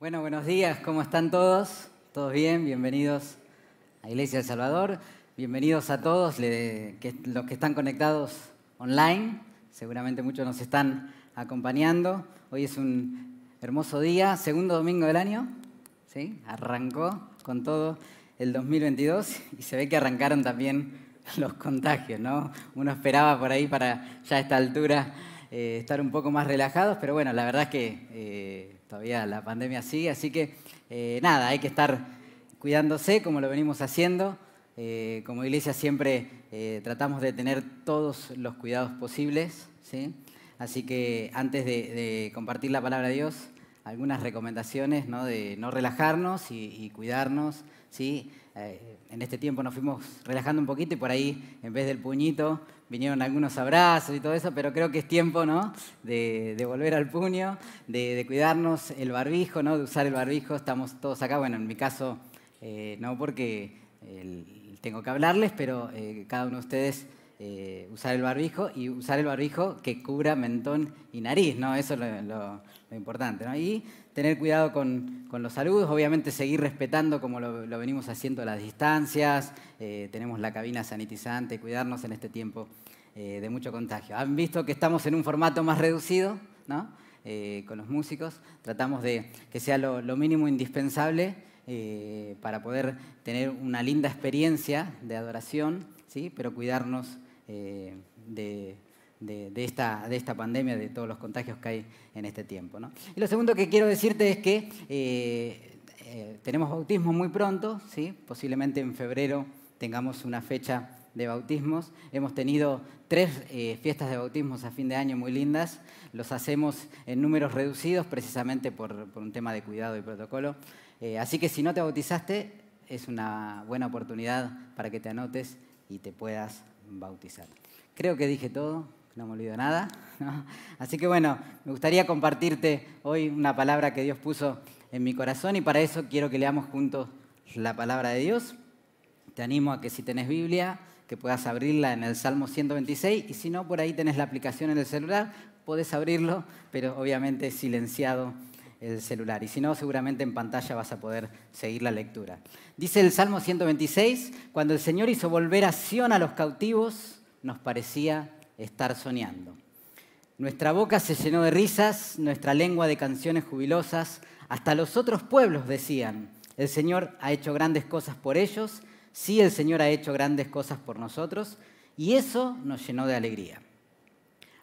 Bueno, buenos días, ¿cómo están todos? ¿Todos bien? Bienvenidos a Iglesia del Salvador. Bienvenidos a todos los que están conectados online. Seguramente muchos nos están acompañando. Hoy es un hermoso día, segundo domingo del año. ¿sí? Arrancó con todo el 2022 y se ve que arrancaron también los contagios, ¿no? Uno esperaba por ahí para ya esta altura eh, estar un poco más relajados, pero bueno, la verdad es que eh, todavía la pandemia sigue, así que eh, nada, hay que estar cuidándose como lo venimos haciendo. como iglesia siempre tratamos de tener todos los cuidados posibles, ¿sí? Así que antes de, compartir la palabra de Dios, algunas recomendaciones ¿no? de no relajarnos y, y cuidarnos, ¿sí? Eh, en este tiempo nos fuimos relajando un poquito y por ahí, en vez del puñito, vinieron algunos abrazos y todo eso, pero creo que es tiempo ¿no? de, volver al puño, de, cuidarnos el barbijo, ¿no? de usar el barbijo. Estamos todos acá, bueno, en mi caso, eh, no porque tengo que hablarles, pero eh, cada uno de ustedes usar el barbijo y usar el barbijo que cubra mentón y nariz, ¿no? Eso es lo, importante, ¿no? Y tener cuidado con, los saludos, obviamente seguir respetando como lo, venimos haciendo las distancias, eh, tenemos la cabina sanitizante, cuidarnos en este tiempo eh, de mucho contagio. Han visto que estamos en un formato más reducido, ¿no? Eh, con los músicos, tratamos de que sea lo, mínimo indispensable para poder tener una linda experiencia de adoración, ¿sí? pero cuidarnos de de, esta, de esta pandemia, de todos los contagios que hay en este tiempo. Y lo segundo que quiero decirte es que eh, eh, tenemos bautismo muy pronto, ¿sí? posiblemente en febrero tengamos una fecha de bautismos. Hemos tenido tres eh, fiestas de bautismos a fin de año muy lindas. Los hacemos en números reducidos precisamente por, por un tema de cuidado y protocolo. así que si no te bautizaste, es una buena oportunidad para que te anotes y te puedas bautizar. Creo que dije todo no me olvido nada. Así que bueno, me gustaría compartirte hoy una palabra que Dios puso en mi corazón y para eso quiero que leamos juntos la palabra de Dios. Te animo a que si tenés Biblia, que puedas abrirla en el Salmo 126 y si no, por ahí tenés la aplicación en el celular, podés abrirlo, pero obviamente silenciado el celular. Y si no, seguramente en pantalla vas a poder seguir la lectura. Dice el Salmo 126, cuando el Señor hizo volver a Sion a los cautivos, nos parecía estar soñando. Nuestra boca se llenó de risas, nuestra lengua de canciones jubilosas. Hasta los otros pueblos decían, el Señor ha hecho grandes cosas por ellos, sí el Señor ha hecho grandes cosas por nosotros, y eso nos llenó de alegría.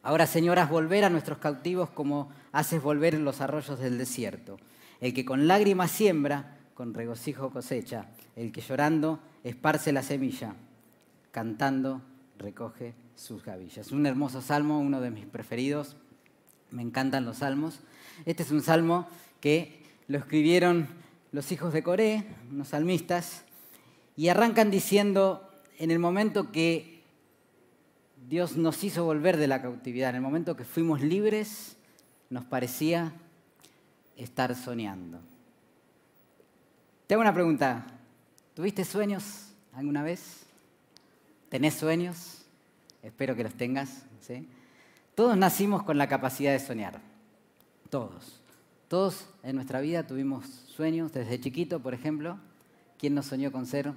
Ahora, Señor, haz volver a nuestros cautivos como haces volver los arroyos del desierto. El que con lágrimas siembra, con regocijo cosecha. El que llorando esparce la semilla, cantando recoge sus gavillas. Un hermoso salmo, uno de mis preferidos. Me encantan los salmos. Este es un salmo que lo escribieron los hijos de Coré, unos salmistas, y arrancan diciendo, en el momento que Dios nos hizo volver de la cautividad, en el momento que fuimos libres, nos parecía estar soñando. Te hago una pregunta. ¿Tuviste sueños alguna vez? ¿Tenés sueños? espero que los tengas. ¿sí? Todos nacimos con la capacidad de soñar, todos. Todos en nuestra vida tuvimos sueños, desde chiquito, por ejemplo. ¿Quién nos soñó con ser,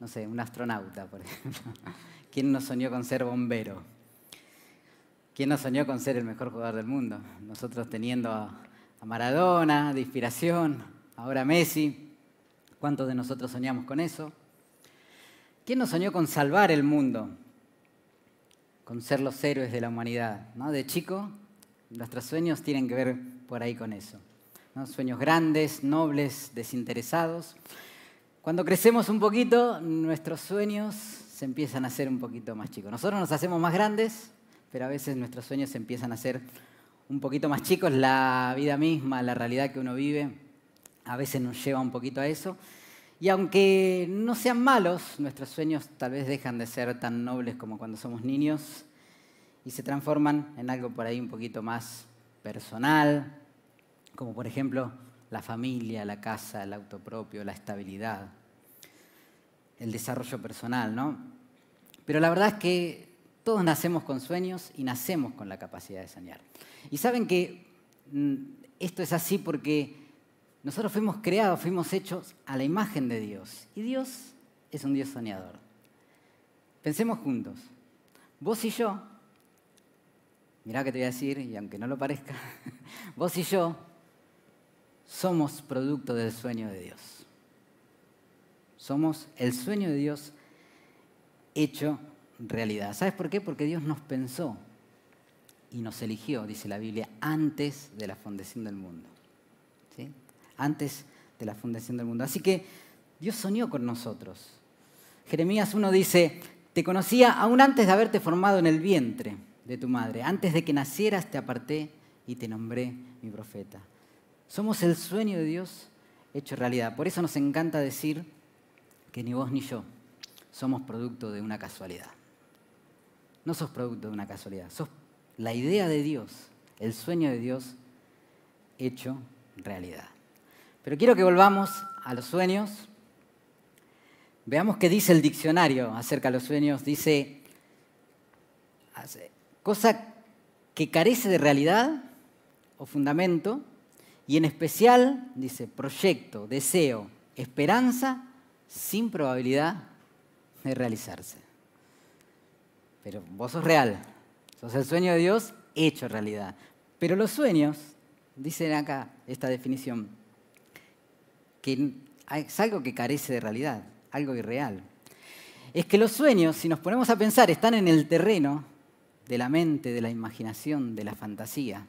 no sé, un astronauta, por ejemplo? ¿Quién nos soñó con ser bombero? ¿Quién nos soñó con ser el mejor jugador del mundo? Nosotros teniendo a, Maradona de inspiración, ahora Messi. ¿Cuántos de nosotros soñamos con eso? ¿Quién nos soñó con salvar el mundo? con ser los héroes de la humanidad. ¿no? De chico, nuestros sueños tienen que ver por ahí con eso. ¿no? Sueños grandes, nobles, desinteresados. Cuando crecemos un poquito, nuestros sueños se empiezan a hacer un poquito más chicos. Nosotros nos hacemos más grandes, pero a veces nuestros sueños empiezan a hacer un poquito más chicos. La vida misma, la realidad que uno vive, a veces nos lleva un poquito a eso. Y aunque no sean malos, nuestros sueños tal vez dejan de ser tan nobles como cuando somos niños y se transforman en algo por ahí un poquito más personal, como por ejemplo la familia, la casa, el auto propio, la estabilidad, el desarrollo personal, ¿no? Pero la verdad es que todos nacemos con sueños y nacemos con la capacidad de soñar. Y saben que mm, esto es así porque nosotros fuimos creados, fuimos hechos a la imagen de Dios. Y Dios es un Dios soñador. Pensemos juntos. Vos y yo, mirá que te voy a decir, y aunque no lo parezca, vos y yo somos producto del sueño de Dios. Somos el sueño de Dios hecho realidad. ¿Sabes por qué? Porque Dios nos pensó y nos eligió, dice la Biblia, antes de la fundación del mundo. ¿Sí? Antes de la fundación del mundo. Así que Dios soñó con nosotros. Jeremías 1 dice, te conocía aún antes de haberte formado en el vientre de tu madre. Antes de que nacieras te aparté y te nombré mi profeta. Somos el sueño de Dios hecho realidad. Por eso nos encanta decir que ni vos ni yo somos producto de una casualidad. No sos producto de una casualidad, sos la idea de Dios, el sueño de Dios hecho realidad. Pero quiero que volvamos a los sueños. Veamos qué dice el diccionario acerca de los sueños. Dice, cosa que carece de realidad o fundamento, y en especial, dice, proyecto, deseo, esperanza sin probabilidad de realizarse. Pero vos sos real, sos el sueño de Dios hecho realidad. Pero los sueños, dicen acá esta definición, que es algo que carece de realidad, algo irreal. Es que los sueños, si nos ponemos a pensar, están en el terreno de la mente, de la imaginación, de la fantasía.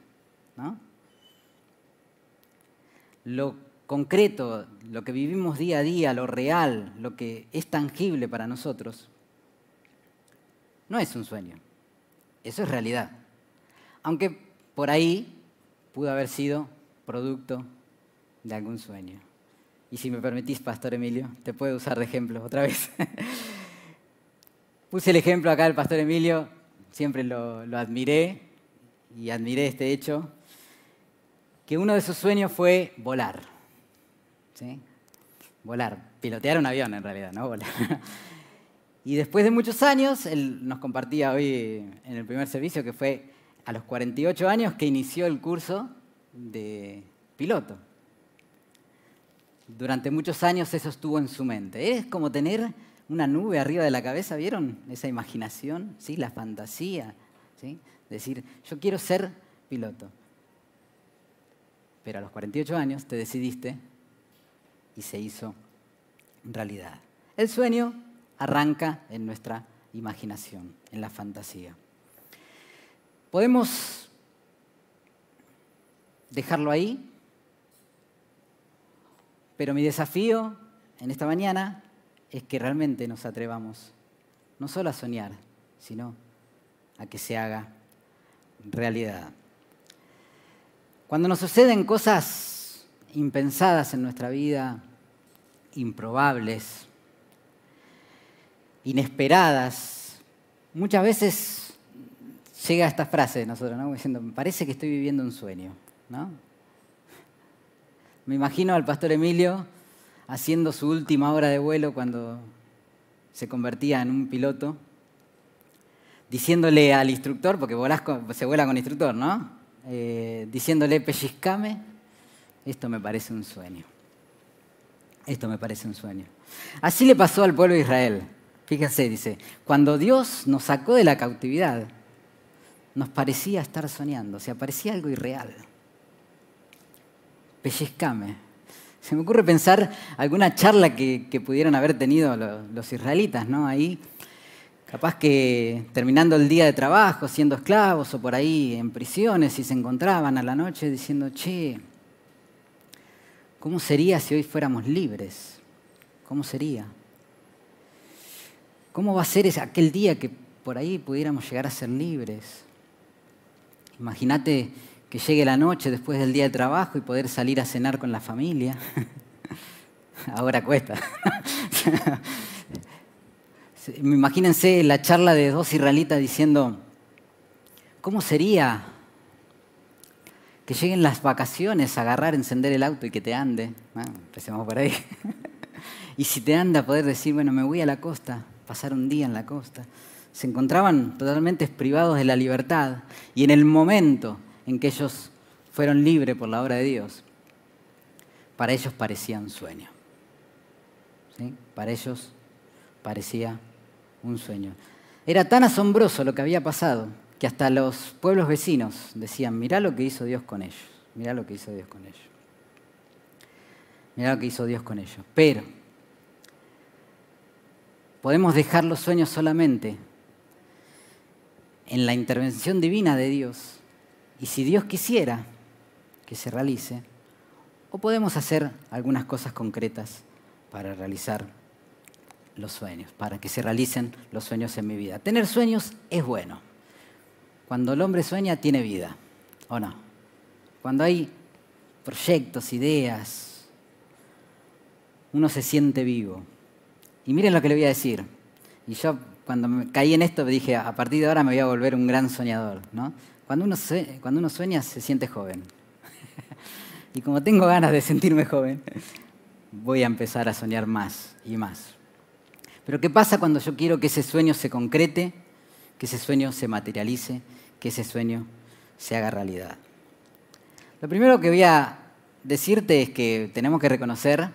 ¿no? Lo concreto, lo que vivimos día a día, lo real, lo que es tangible para nosotros, no es un sueño, eso es realidad. Aunque por ahí pudo haber sido producto de algún sueño. Y si me permitís, Pastor Emilio, te puedo usar de ejemplo otra vez. Puse el ejemplo acá del Pastor Emilio, siempre lo, lo admiré y admiré este hecho, que uno de sus sueños fue volar. ¿Sí? Volar, pilotear un avión en realidad, no volar. Y después de muchos años, él nos compartía hoy en el primer servicio que fue a los 48 años que inició el curso de piloto. Durante muchos años eso estuvo en su mente. Es como tener una nube arriba de la cabeza, ¿vieron? Esa imaginación, ¿sí? la fantasía. ¿sí? Decir, yo quiero ser piloto. Pero a los 48 años te decidiste y se hizo realidad. El sueño arranca en nuestra imaginación, en la fantasía. Podemos dejarlo ahí, pero mi desafío en esta mañana es que realmente nos atrevamos no solo a soñar, sino a que se haga realidad. Cuando nos suceden cosas impensadas en nuestra vida, improbables, inesperadas. Muchas veces llega esta frase de nosotros, ¿no? Diciendo, me parece que estoy viviendo un sueño, ¿no? Me imagino al pastor Emilio haciendo su última hora de vuelo cuando se convertía en un piloto, diciéndole al instructor, porque se vuela con instructor, ¿no? Eh, diciéndole, pellizcame, esto me parece un sueño. Esto me parece un sueño. Así le pasó al pueblo de Israel. Fíjense, dice, cuando Dios nos sacó de la cautividad, nos parecía estar soñando, o sea, parecía algo irreal. Pellizcame. Se me ocurre pensar alguna charla que, pudieran haber tenido los, israelitas, ¿no? Ahí, capaz que terminando el día de trabajo, siendo esclavos o por ahí en prisiones, y se encontraban a la noche diciendo, che, ¿cómo sería si hoy fuéramos libres? ¿Cómo sería? ¿Cómo va a ser aquel día que por ahí pudiéramos llegar a ser libres? Imagínate que llegue la noche después del día de trabajo y poder salir a cenar con la familia. Ahora cuesta. Imagínense la charla de dos israelitas diciendo, ¿cómo sería que lleguen las vacaciones, agarrar, encender el auto y que te ande? Bueno, empecemos por ahí. y si te anda, poder decir, bueno, me voy a la costa pasar un día en la costa. Se encontraban totalmente privados de la libertad y en el momento en que ellos fueron libres por la obra de Dios, para ellos parecía un sueño. ¿Sí? Para ellos parecía un sueño. Era tan asombroso lo que había pasado que hasta los pueblos vecinos decían, mirá lo que hizo Dios con ellos, mirá lo que hizo Dios con ellos. Mirá lo que hizo Dios con ellos. Pero podemos dejar los sueños solamente en la intervención divina de Dios y si Dios quisiera que se realice, o podemos hacer algunas cosas concretas para realizar los sueños, para que se realicen los sueños en mi vida. Tener sueños es bueno. Cuando el hombre sueña, tiene vida, ¿o no? Cuando hay proyectos, ideas, uno se siente vivo. Y miren lo que le voy a decir. Y yo cuando caí en esto dije, a partir de ahora me voy a volver un gran soñador. ¿no? Cuando, uno cuando uno sueña se siente joven. y como tengo ganas de sentirme joven, voy a empezar a soñar más y más. Pero ¿qué pasa cuando yo quiero que ese sueño se concrete, que ese sueño se materialice, que ese sueño se haga realidad? Lo primero que voy a decirte es que tenemos que reconocer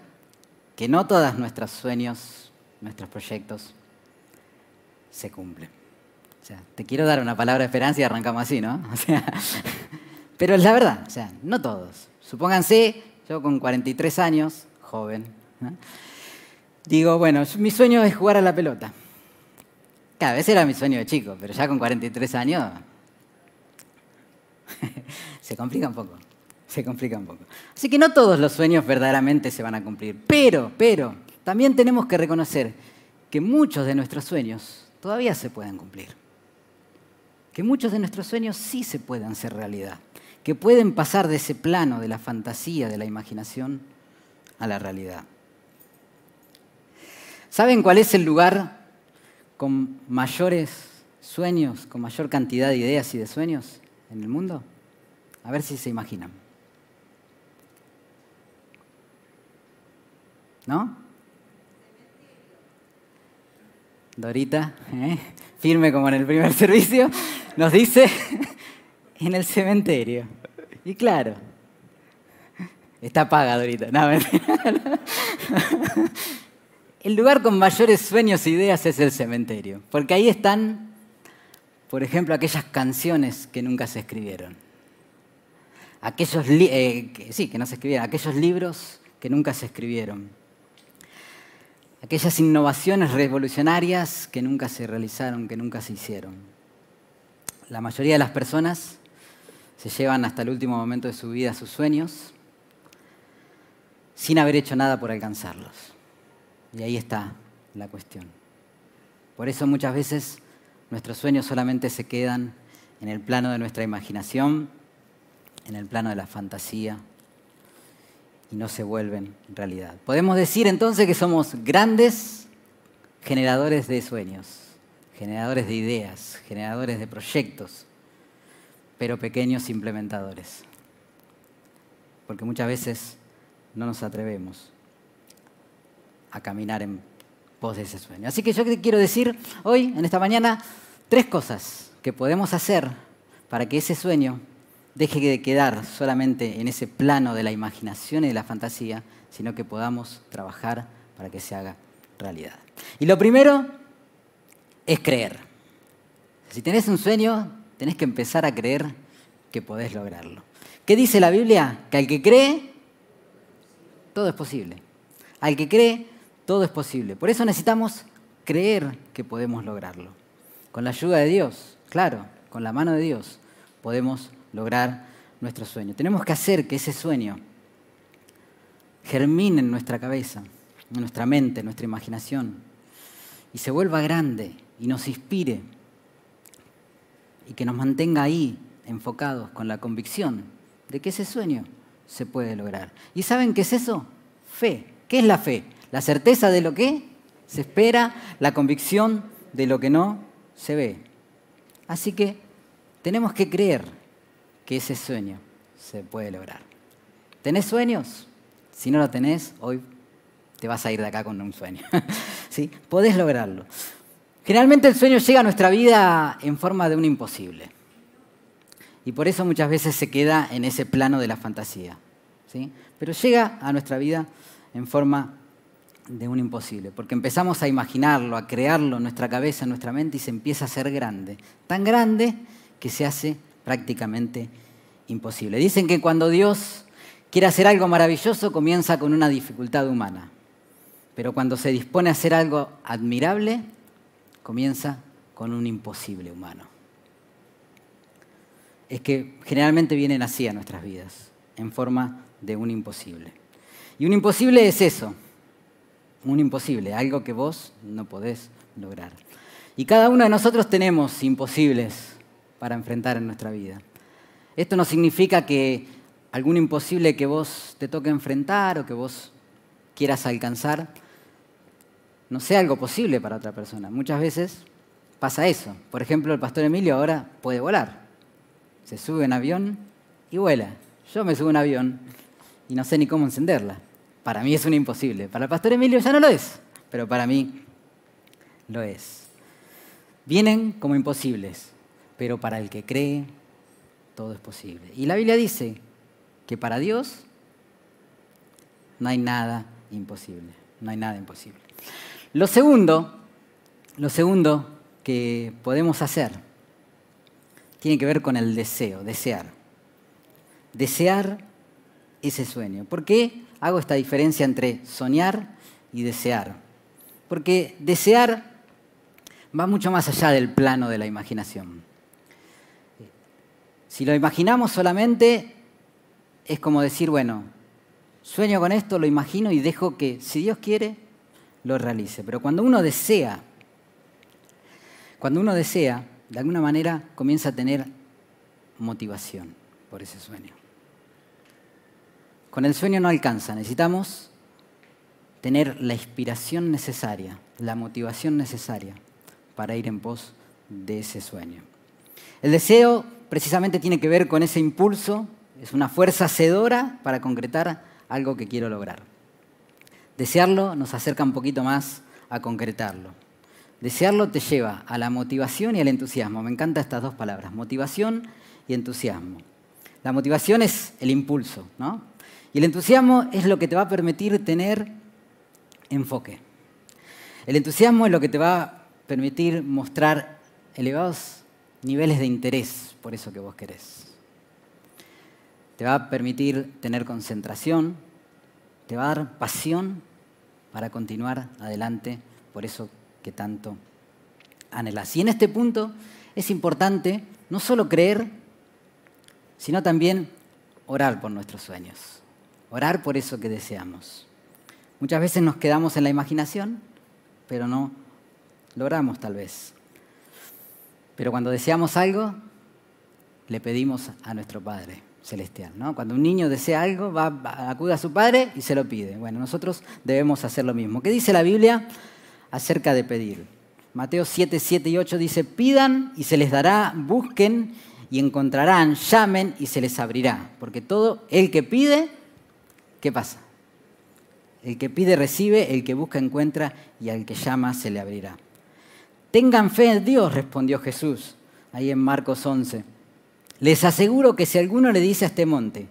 que no todos nuestros sueños, nuestros proyectos, se cumplen. O sea, te quiero dar una palabra de esperanza y arrancamos así, ¿no? O sea, pero es la verdad, o sea, no todos. Supónganse, yo con 43 años, joven, digo, bueno, mi sueño es jugar a la pelota. Cada vez era mi sueño de chico, pero ya con 43 años se complica un poco, se complica un poco. Así que no todos los sueños verdaderamente se van a cumplir, pero, pero, también tenemos que reconocer que muchos de nuestros sueños todavía se pueden cumplir. Que muchos de nuestros sueños sí se pueden hacer realidad. Que pueden pasar de ese plano de la fantasía, de la imaginación, a la realidad. ¿Saben cuál es el lugar con mayores sueños, con mayor cantidad de ideas y de sueños en el mundo? A ver si se imaginan. ¿No? Dorita, ¿eh? firme como en el primer servicio, nos dice en el cementerio. Y claro, está paga Dorita. el lugar con mayores sueños e ideas es el cementerio, porque ahí están, por ejemplo, aquellas canciones que nunca se escribieron. Aquellos, eh, sí, que no se escribieron, aquellos libros que nunca se escribieron aquellas innovaciones revolucionarias que nunca se realizaron, que nunca se hicieron. La mayoría de las personas se llevan hasta el último momento de su vida sus sueños sin haber hecho nada por alcanzarlos. Y ahí está la cuestión. Por eso muchas veces nuestros sueños solamente se quedan en el plano de nuestra imaginación, en el plano de la fantasía, y no se vuelven realidad. Podemos decir entonces que somos grandes generadores de sueños, generadores de ideas, generadores de proyectos, pero pequeños implementadores. Porque muchas veces no nos atrevemos a caminar en pos de ese sueño. Así que yo quiero decir hoy, en esta mañana, tres cosas que podemos hacer para que ese sueño deje de quedar solamente en ese plano de la imaginación y de la fantasía, sino que podamos trabajar para que se haga realidad. Y lo primero es creer. Si tenés un sueño, tenés que empezar a creer que podés lograrlo. ¿Qué dice la Biblia? Que al que cree, todo es posible. Al que cree, todo es posible. Por eso necesitamos creer que podemos lograrlo. Con la ayuda de Dios, claro, con la mano de Dios, podemos lograr nuestro sueño. Tenemos que hacer que ese sueño germine en nuestra cabeza, en nuestra mente, en nuestra imaginación, y se vuelva grande y nos inspire y que nos mantenga ahí enfocados con la convicción de que ese sueño se puede lograr. ¿Y saben qué es eso? Fe. ¿Qué es la fe? La certeza de lo que se espera, la convicción de lo que no se ve. Así que tenemos que creer que ese sueño se puede lograr. ¿Tenés sueños? Si no lo tenés, hoy te vas a ir de acá con un sueño. ¿Sí? Podés lograrlo. Generalmente el sueño llega a nuestra vida en forma de un imposible. Y por eso muchas veces se queda en ese plano de la fantasía. ¿sí? pero llega a nuestra vida en forma de un imposible, porque empezamos a imaginarlo, a crearlo en nuestra cabeza, en nuestra mente y se empieza a hacer grande, tan grande que se hace prácticamente imposible. Dicen que cuando Dios quiere hacer algo maravilloso comienza con una dificultad humana, pero cuando se dispone a hacer algo admirable comienza con un imposible humano. Es que generalmente vienen así a nuestras vidas, en forma de un imposible. Y un imposible es eso, un imposible, algo que vos no podés lograr. Y cada uno de nosotros tenemos imposibles para enfrentar en nuestra vida. Esto no significa que algún imposible que vos te toque enfrentar o que vos quieras alcanzar no sea algo posible para otra persona. Muchas veces pasa eso. Por ejemplo, el pastor Emilio ahora puede volar. Se sube en avión y vuela. Yo me subo en avión y no sé ni cómo encenderla. Para mí es un imposible. Para el pastor Emilio ya no lo es, pero para mí lo es. Vienen como imposibles, pero para el que cree, todo es posible. Y la Biblia dice que para Dios no hay nada imposible. No hay nada imposible. Lo segundo, lo segundo que podemos hacer tiene que ver con el deseo, desear. Desear ese sueño. ¿Por qué hago esta diferencia entre soñar y desear? Porque desear va mucho más allá del plano de la imaginación. Si lo imaginamos solamente, es como decir, bueno, sueño con esto, lo imagino y dejo que, si Dios quiere, lo realice. Pero cuando uno desea, cuando uno desea, de alguna manera comienza a tener motivación por ese sueño. Con el sueño no alcanza, necesitamos tener la inspiración necesaria, la motivación necesaria para ir en pos de ese sueño. El deseo precisamente tiene que ver con ese impulso, es una fuerza hacedora para concretar algo que quiero lograr. Desearlo nos acerca un poquito más a concretarlo. Desearlo te lleva a la motivación y al entusiasmo. Me encantan estas dos palabras, motivación y entusiasmo. La motivación es el impulso, ¿no? Y el entusiasmo es lo que te va a permitir tener enfoque. El entusiasmo es lo que te va a permitir mostrar elevados niveles de interés por eso que vos querés. Te va a permitir tener concentración, te va a dar pasión para continuar adelante por eso que tanto anhelas. Y en este punto es importante no solo creer, sino también orar por nuestros sueños. Orar por eso que deseamos. Muchas veces nos quedamos en la imaginación, pero no logramos tal vez. Pero cuando deseamos algo, le pedimos a nuestro Padre celestial. ¿no? Cuando un niño desea algo, va, acude a su padre y se lo pide. Bueno, nosotros debemos hacer lo mismo. ¿Qué dice la Biblia acerca de pedir? Mateo 7, 7 y 8 dice, pidan y se les dará, busquen y encontrarán, llamen y se les abrirá. Porque todo el que pide, ¿qué pasa? El que pide recibe, el que busca encuentra y al que llama se le abrirá. Tengan fe en Dios, respondió Jesús, ahí en Marcos 11. Les aseguro que si alguno le dice a este monte,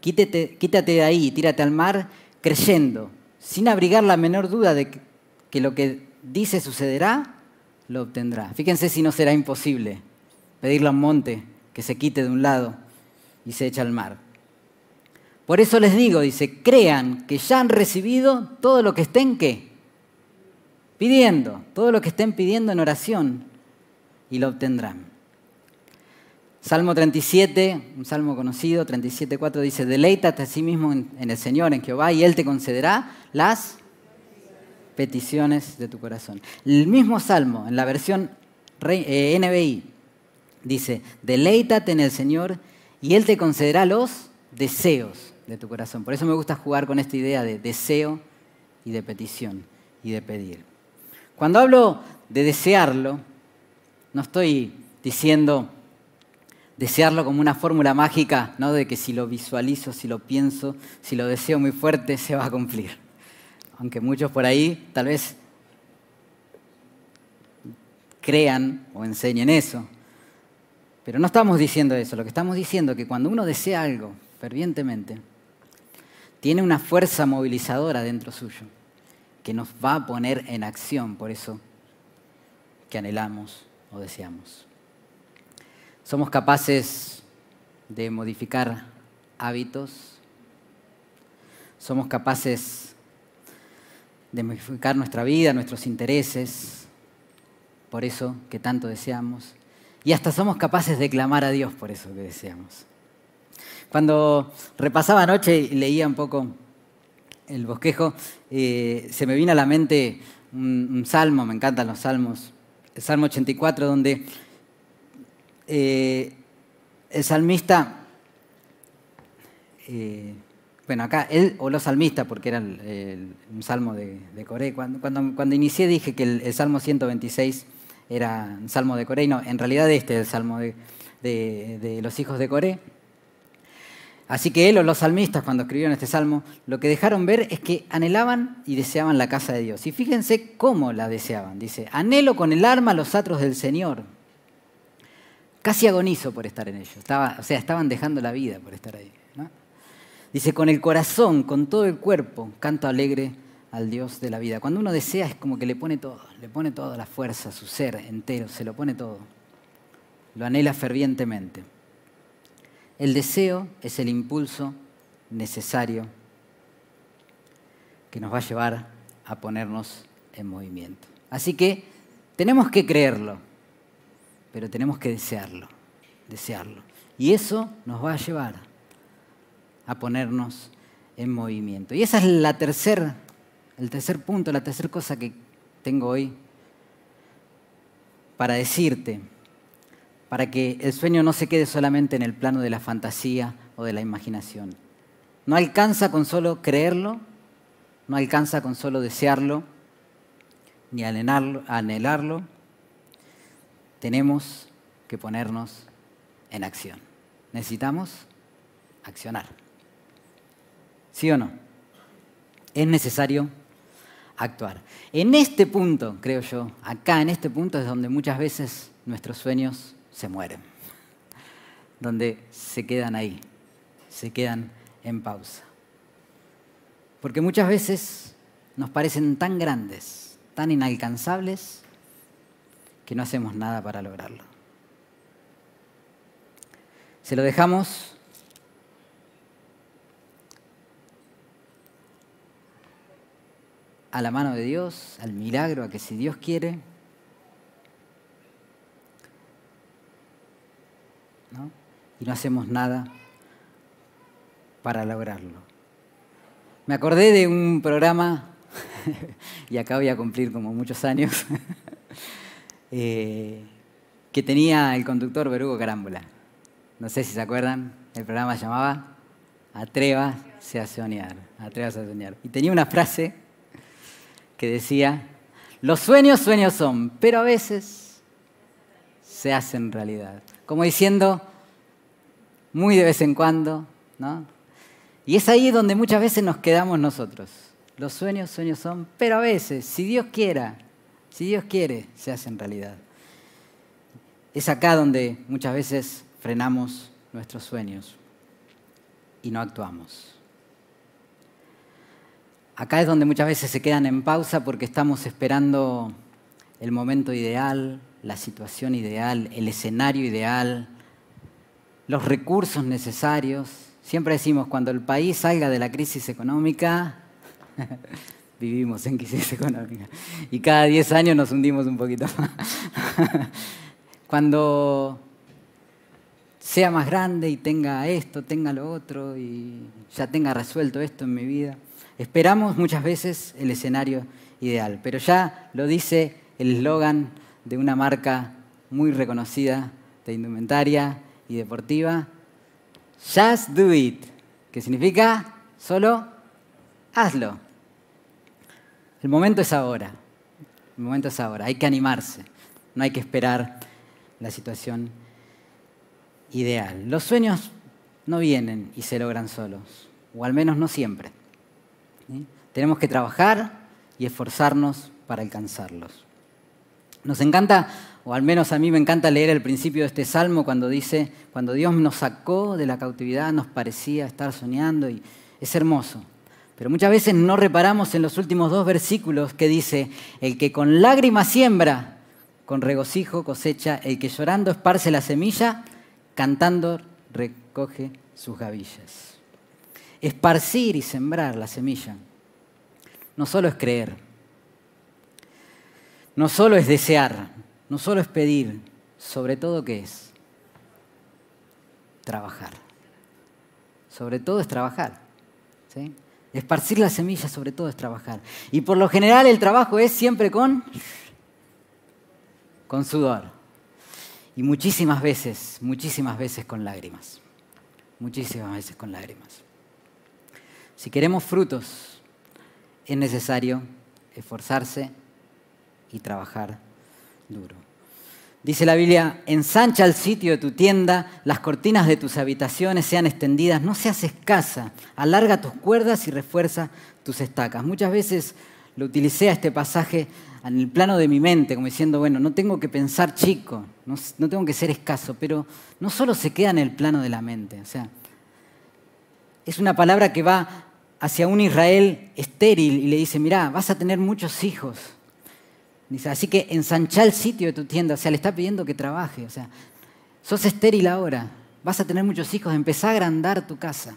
quítate, quítate de ahí tírate al mar, creyendo, sin abrigar la menor duda de que lo que dice sucederá, lo obtendrá. Fíjense si no será imposible pedirle a un monte que se quite de un lado y se eche al mar. Por eso les digo, dice, crean que ya han recibido todo lo que estén ¿qué? Pidiendo, todo lo que estén pidiendo en oración y lo obtendrán. Salmo 37, un salmo conocido, 37.4 dice, deleítate a sí mismo en, el Señor, en Jehová, y Él te concederá las peticiones de tu corazón. El mismo salmo, en la versión eh, NBI, dice, deleítate en el Señor y Él te concederá los deseos de tu corazón. Por eso me gusta jugar con esta idea de deseo y de petición y de pedir. Cuando hablo de desearlo, no estoy diciendo desearlo como una fórmula mágica, ¿no? de que si lo visualizo, si lo pienso, si lo deseo muy fuerte, se va a cumplir. Aunque muchos por ahí tal vez crean o enseñen eso. Pero no estamos diciendo eso, lo que estamos diciendo es que cuando uno desea algo fervientemente, tiene una fuerza movilizadora dentro suyo que nos va a poner en acción por eso que anhelamos o deseamos. Somos capaces de modificar hábitos, somos capaces de modificar nuestra vida, nuestros intereses, por eso que tanto deseamos, y hasta somos capaces de clamar a Dios por eso que deseamos. Cuando repasaba anoche y leía un poco el bosquejo, eh, se me vino a la mente un, salmo, me encantan los salmos, el Salmo 84, donde eh, el salmista, eh, bueno, acá él o los salmistas, porque era un salmo de, Coré, cuando, cuando, inicié dije que el, Salmo 126 era un salmo de Coré, y no, en realidad este es el salmo de, de los hijos de Coré. Así que él o los salmistas, cuando escribieron este salmo, lo que dejaron ver es que anhelaban y deseaban la casa de Dios. Y fíjense cómo la deseaban. Dice, anhelo con el alma los atros del Señor. Casi agonizo por estar en ellos. Estaba, o sea, estaban dejando la vida por estar ahí. Dice, con el corazón, con todo el cuerpo, canto alegre al Dios de la vida. Cuando uno desea es como que le pone todo, le pone toda la fuerza, su ser entero, se lo pone todo. Lo anhela fervientemente. El deseo es el impulso necesario que nos va a llevar a ponernos en movimiento. Así que tenemos que creerlo, pero tenemos que desearlo, desearlo. Y eso nos va a llevar a ponernos en movimiento. Y esa es la tercer, el tercer punto, la tercera cosa que tengo hoy para decirte para que el sueño no se quede solamente en el plano de la fantasía o de la imaginación. No alcanza con solo creerlo, no alcanza con solo desearlo, ni anhelarlo. Tenemos que ponernos en acción. Necesitamos accionar. ¿Sí o no? Es necesario actuar. En este punto, creo yo, acá en este punto es donde muchas veces nuestros sueños se mueren, donde se quedan ahí, se quedan en pausa. Porque muchas veces nos parecen tan grandes, tan inalcanzables, que no hacemos nada para lograrlo. Se lo dejamos a la mano de Dios, al milagro, a que si Dios quiere, y no hacemos nada para lograrlo. Me acordé de un programa, y acá voy a cumplir como muchos años, eh, que tenía el conductor Berugo Carámbula. No sé si se acuerdan, el programa se llamaba Atrévase a soñar, a soñar. Y tenía una frase que decía, los sueños sueños son, pero a veces se hacen realidad. Como diciendo, muy de vez en cuando, ¿no? Y es ahí donde muchas veces nos quedamos nosotros. Los sueños, sueños son, pero a veces, si Dios quiera, si Dios quiere, se hacen realidad. Es acá donde muchas veces frenamos nuestros sueños y no actuamos. Acá es donde muchas veces se quedan en pausa porque estamos esperando el momento ideal, la situación ideal, el escenario ideal, los recursos necesarios. Siempre decimos, cuando el país salga de la crisis económica, vivimos en crisis económica, y cada 10 años nos hundimos un poquito más. cuando sea más grande y tenga esto, tenga lo otro, y ya tenga resuelto esto en mi vida. Esperamos muchas veces el escenario ideal, pero ya lo dice el eslogan de una marca muy reconocida de indumentaria y deportiva, Just Do It, que significa solo hazlo. El momento es ahora, el momento es ahora, hay que animarse, no hay que esperar la situación ideal. Los sueños no vienen y se logran solos, o al menos no siempre. Tenemos que trabajar y esforzarnos para alcanzarlos. Nos encanta, o al menos a mí me encanta leer el principio de este salmo cuando dice, cuando Dios nos sacó de la cautividad nos parecía estar soñando y es hermoso, Pero muchas veces no reparamos en los últimos dos versículos que dice, el que con lágrimas siembra, con regocijo cosecha, el que llorando esparce la semilla, cantando recoge sus gavillas. Esparcir y sembrar la semilla no solo es creer, no solo es desear, no solo es pedir, sobre todo qué es? Trabajar. Sobre todo es trabajar. Esparcir la semilla sobre todo es trabajar. Y por lo general el trabajo es siempre con, con sudor. Y muchísimas veces, muchísimas veces con lágrimas. Muchísimas veces con lágrimas. Si queremos frutos, es necesario esforzarse y trabajar duro. Dice la Biblia, ensancha el sitio de tu tienda, las cortinas de tus habitaciones sean extendidas, no seas escasa, alarga tus cuerdas y refuerza tus estacas. Muchas veces lo utilicé a este pasaje en el plano de mi mente, como diciendo, bueno, no tengo que pensar chico, no, tengo que ser escaso, pero no solo se queda en el plano de la mente, o sea, es una palabra que va hacia un Israel estéril y le dice, mira, vas a tener muchos hijos, Dice, así que ensancha el sitio de tu tienda. O sea, le está pidiendo que trabaje. O sea, sos estéril ahora. Vas a tener muchos hijos. Empezá a agrandar tu casa.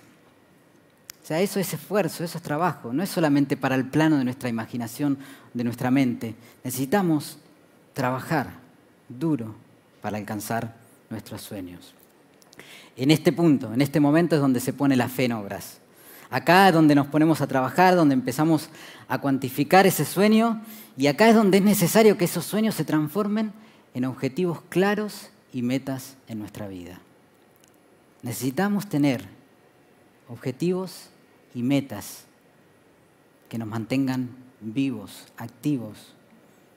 O sea, eso es esfuerzo, eso es trabajo. No es solamente para el plano de nuestra imaginación, de nuestra mente. Necesitamos trabajar duro para alcanzar nuestros sueños. En este punto, en este momento es donde se pone la fe en obras. Acá es donde nos ponemos a trabajar, donde empezamos a cuantificar ese sueño y acá es donde es necesario que esos sueños se transformen en objetivos claros y metas en nuestra vida. Necesitamos tener objetivos y metas que nos mantengan vivos, activos,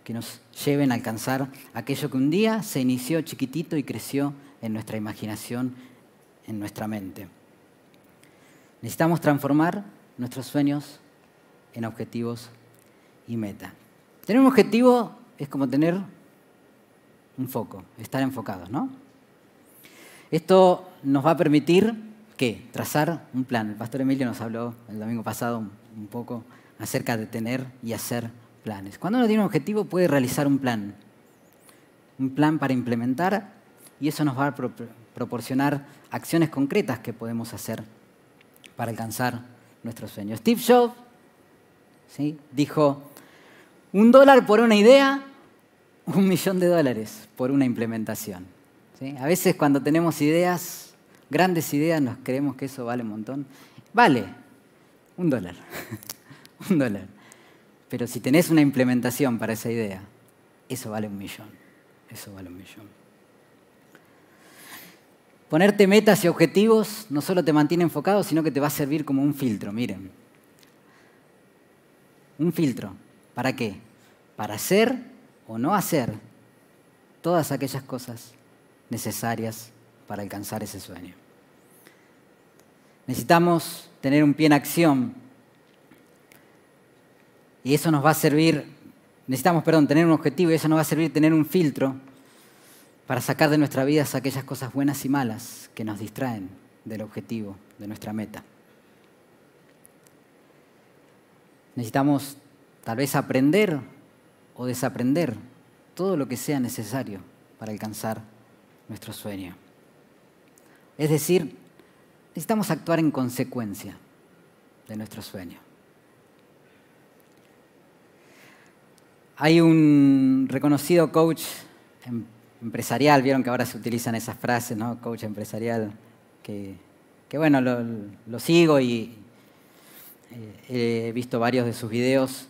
que nos lleven a alcanzar aquello que un día se inició chiquitito y creció en nuestra imaginación, en nuestra mente. Necesitamos transformar nuestros sueños en objetivos y metas. Tener un objetivo es como tener un foco, estar enfocados, ¿no? Esto nos va a permitir, ¿qué? Trazar un plan. El pastor Emilio nos habló el domingo pasado un poco acerca de tener y hacer planes. Cuando uno tiene un objetivo puede realizar un plan, un plan para implementar y eso nos va a proporcionar acciones concretas que podemos hacer para alcanzar nuestros sueños. Steve Jobs ¿sí? dijo, un dólar por una idea, un millón de dólares por una implementación. A veces cuando tenemos ideas, grandes ideas, nos creemos que eso vale un montón. Vale, un dólar, un dólar. Pero si tenés una implementación para esa idea, eso vale un millón. Eso vale un millón. Ponerte metas y objetivos no solo te mantiene enfocado, sino que te va a servir como un filtro, miren. Un filtro ¿Para qué? Para hacer o no hacer todas aquellas cosas necesarias para alcanzar ese sueño. Necesitamos tener un pie en acción y eso nos va a servir, necesitamos, perdón, tener un objetivo y eso nos va a servir tener un filtro para sacar de nuestra vida aquellas cosas buenas y malas que nos distraen del objetivo, de nuestra meta. Necesitamos Tal vez aprender o desaprender todo lo que sea necesario para alcanzar nuestro sueño. Es decir, necesitamos actuar en consecuencia de nuestro sueño. Hay un reconocido coach em, empresarial, vieron que ahora se utilizan esas frases, ¿no? Coach empresarial, que, bueno, lo, sigo y eh, he visto varios de sus videos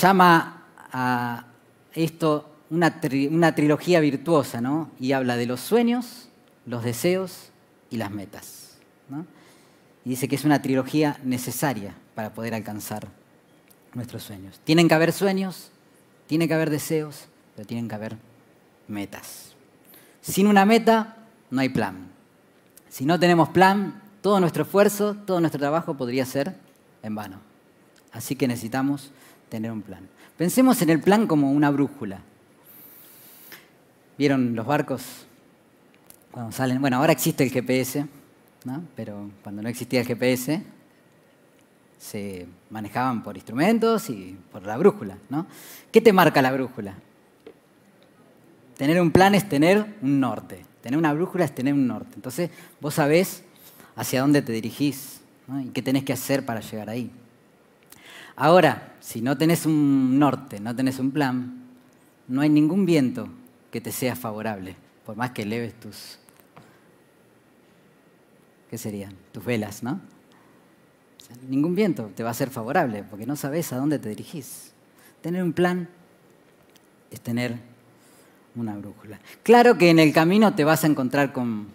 llama a esto una, trilogía virtuosa, ¿no? Y habla de los sueños, los deseos y las metas. Y dice que es una trilogía necesaria para poder alcanzar nuestros sueños. Tienen que haber sueños, tiene que haber deseos, pero tienen que haber metas. Sin una meta no hay plan. Si no tenemos plan, todo nuestro esfuerzo, todo nuestro trabajo podría ser en vano. Así que necesitamos tener un plan. Pensemos en el plan como una brújula. ¿Vieron los barcos cuando salen? Bueno, ahora existe el GPS, ¿no? pero cuando no existía el GPS, se manejaban por instrumentos y por la brújula. ¿no? ¿Qué te marca la brújula? Tener un plan es tener un norte. Tener una brújula es tener un norte. Entonces vos sabés hacia dónde te dirigís y qué tenés que hacer para llegar ahí. Ahora, si no tenés un norte, no tenés un plan, no hay ningún viento que te sea favorable, por más que eleves tus, ¿qué serían? Tus velas, ¿no? ningún viento te va a ser favorable, porque no sabes a dónde te dirigís. Tener un plan es tener una brújula. Claro que en el camino te vas a encontrar con,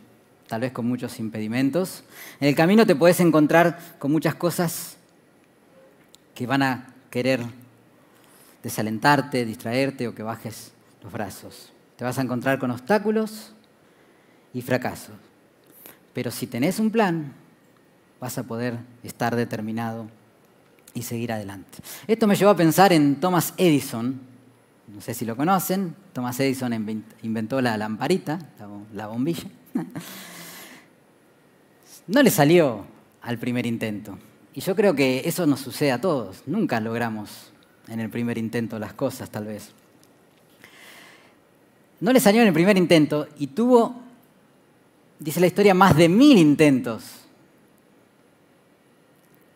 tal vez con muchos impedimentos. En el camino te puedes encontrar con muchas cosas que van a querer desalentarte, distraerte o que bajes los brazos. Te vas a encontrar con obstáculos y fracasos. Pero si tenés un plan, vas a poder estar determinado y seguir adelante. Esto me llevó a pensar en Thomas Edison. No sé si lo conocen. Thomas Edison inventó la lamparita, la bombilla. No le salió al primer intento. Y yo creo que eso nos sucede a todos. Nunca logramos en el primer intento las cosas, tal vez. No le salió en el primer intento y tuvo, dice la historia, más de mil intentos.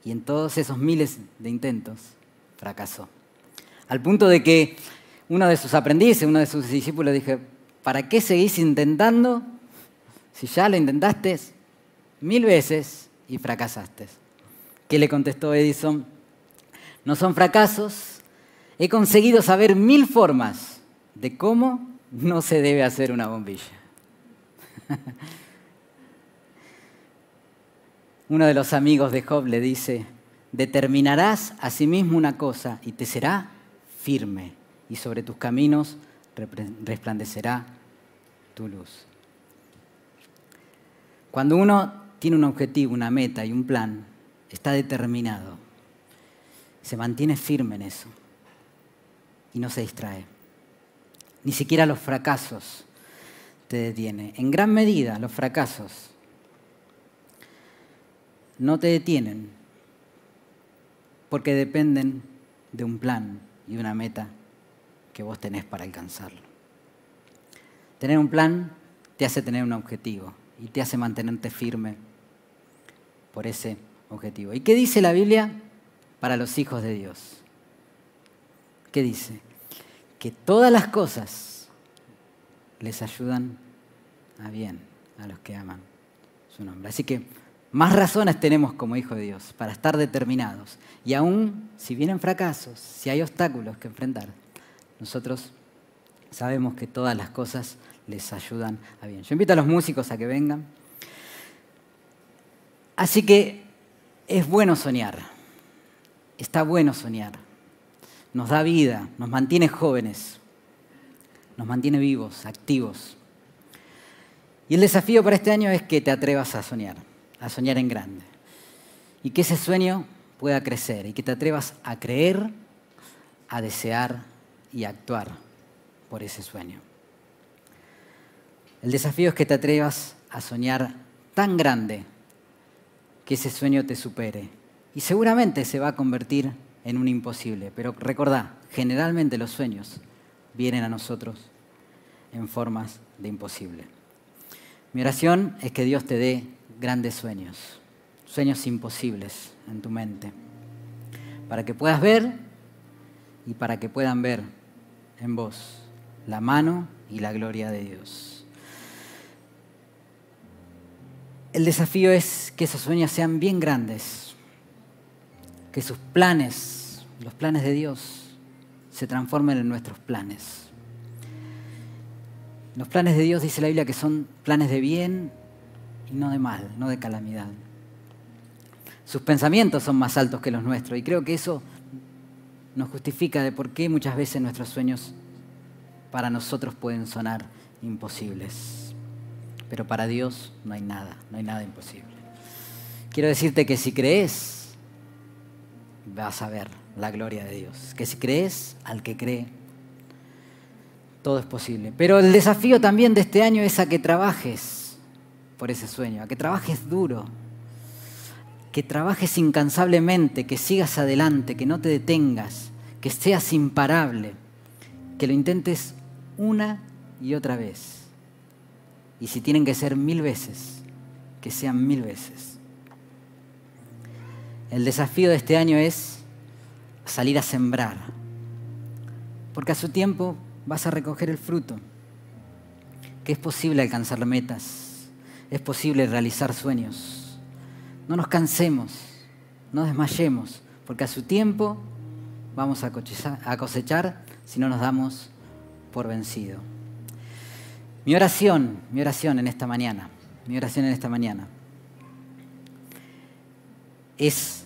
Y en todos esos miles de intentos fracasó. Al punto de que uno de sus aprendices, uno de sus discípulos, dije, ¿para qué seguís intentando si ya lo intentaste mil veces y fracasaste? ¿Qué le contestó Edison? No son fracasos, he conseguido saber mil formas de cómo no se debe hacer una bombilla. Uno de los amigos de Job le dice, determinarás a sí mismo una cosa y te será firme, y sobre tus caminos resplandecerá tu luz. Cuando uno tiene un objetivo, una meta y un plan, está determinado, se mantiene firme en eso y no se distrae. Ni siquiera los fracasos te detienen. En gran medida los fracasos no te detienen porque dependen de un plan y una meta que vos tenés para alcanzarlo. Tener un plan te hace tener un objetivo y te hace mantenerte firme por ese objetivo. ¿Y qué dice la Biblia para los hijos de Dios? ¿Qué dice? Que todas las cosas les ayudan a bien a los que aman su nombre. Así que más razones tenemos como hijos de Dios para estar determinados. Y aún si vienen fracasos, si hay obstáculos que enfrentar, nosotros sabemos que todas las cosas les ayudan a bien. Yo invito a los músicos a que vengan. Así que es bueno soñar, está bueno soñar. Nos da vida, nos mantiene jóvenes, nos mantiene vivos, activos. Y el desafío para este año es que te atrevas a soñar, a soñar en grande. Y que ese sueño pueda crecer y que te atrevas a creer, a desear y a actuar por ese sueño. El desafío es que te atrevas a soñar tan grande que ese sueño te supere. Y seguramente se va a convertir en un imposible. Pero recordá, generalmente los sueños vienen a nosotros en formas de imposible. Mi oración es que Dios te dé grandes sueños, sueños imposibles en tu mente, para que puedas ver y para que puedan ver en vos la mano y la gloria de Dios. El desafío es que esos sueños sean bien grandes, que sus planes, los planes de Dios, se transformen en nuestros planes. Los planes de Dios dice la Biblia que son planes de bien y no de mal, no de calamidad. Sus pensamientos son más altos que los nuestros y creo que eso nos justifica de por qué muchas veces nuestros sueños para nosotros pueden sonar imposibles pero para Dios no hay nada, no hay nada imposible. Quiero decirte que si crees, vas a ver la gloria de Dios. Que si crees al que cree, todo es posible. Pero el desafío también de este año es a que trabajes por ese sueño, a que trabajes duro, que trabajes incansablemente, que sigas adelante, que no te detengas, que seas imparable, que lo intentes una y otra vez. Y si tienen que ser mil veces, que sean mil veces. El desafío de este año es salir a sembrar, porque a su tiempo vas a recoger el fruto, que es posible alcanzar metas, es posible realizar sueños. No nos cansemos, no desmayemos, porque a su tiempo vamos a cosechar si no nos damos por vencido. Mi oración, mi oración en esta mañana, mi oración en esta mañana es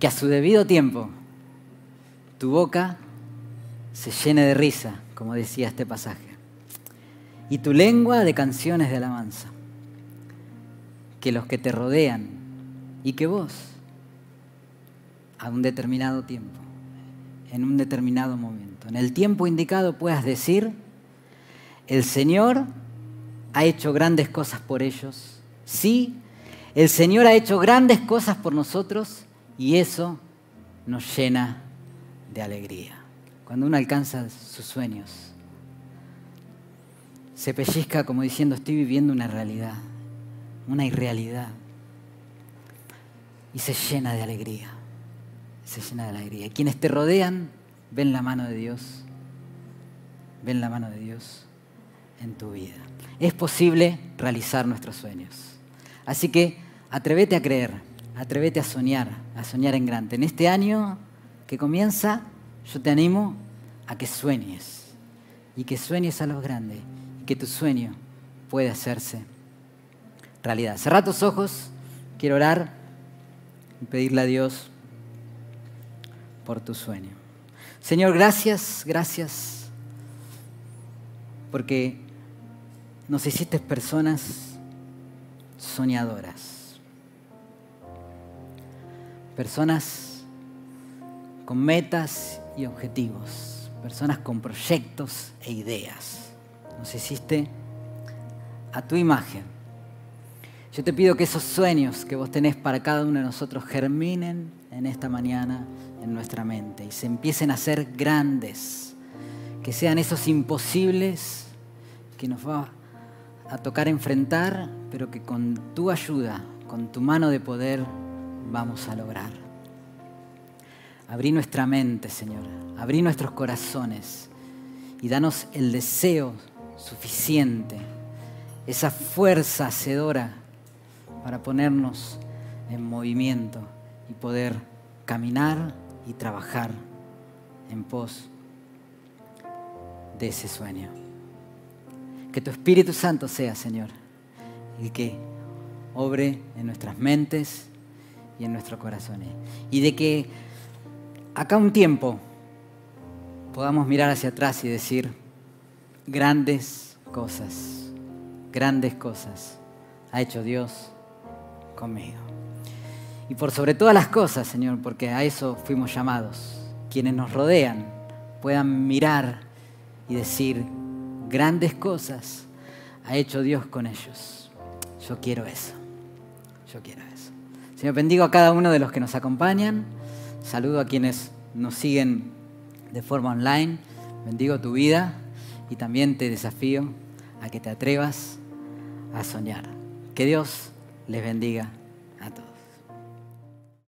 que a su debido tiempo tu boca se llene de risa, como decía este pasaje, y tu lengua de canciones de alabanza. Que los que te rodean y que vos, a un determinado tiempo, en un determinado momento, en el tiempo indicado puedas decir, el Señor ha hecho grandes cosas por ellos. Sí, el Señor ha hecho grandes cosas por nosotros y eso nos llena de alegría. Cuando uno alcanza sus sueños, se pellizca como diciendo, estoy viviendo una realidad, una irrealidad. Y se llena de alegría, se llena de alegría. Y quienes te rodean ven la mano de Dios, ven la mano de Dios en tu vida. Es posible realizar nuestros sueños. Así que atrévete a creer, atrévete a soñar, a soñar en grande. En este año que comienza, yo te animo a que sueñes y que sueñes a los grandes y que tu sueño puede hacerse realidad. Cerra tus ojos, quiero orar y pedirle a Dios por tu sueño. Señor, gracias, gracias, porque nos hiciste personas soñadoras, personas con metas y objetivos, personas con proyectos e ideas. Nos hiciste a tu imagen. Yo te pido que esos sueños que vos tenés para cada uno de nosotros germinen en esta mañana en nuestra mente y se empiecen a hacer grandes, que sean esos imposibles que nos va a tocar enfrentar, pero que con tu ayuda, con tu mano de poder, vamos a lograr. Abrí nuestra mente, Señor, abrí nuestros corazones y danos el deseo suficiente, esa fuerza hacedora para ponernos en movimiento y poder caminar y trabajar en pos de ese sueño. Que tu Espíritu Santo sea, Señor, y que obre en nuestras mentes y en nuestros corazones. Y de que acá un tiempo podamos mirar hacia atrás y decir, grandes cosas, grandes cosas ha hecho Dios conmigo. Y por sobre todas las cosas, Señor, porque a eso fuimos llamados, quienes nos rodean puedan mirar y decir, grandes cosas ha hecho Dios con ellos. Yo quiero eso. Yo quiero eso. Señor, bendigo a cada uno de los que nos acompañan. Saludo a quienes nos siguen de forma online. Bendigo tu vida y también te desafío a que te atrevas a soñar. Que Dios les bendiga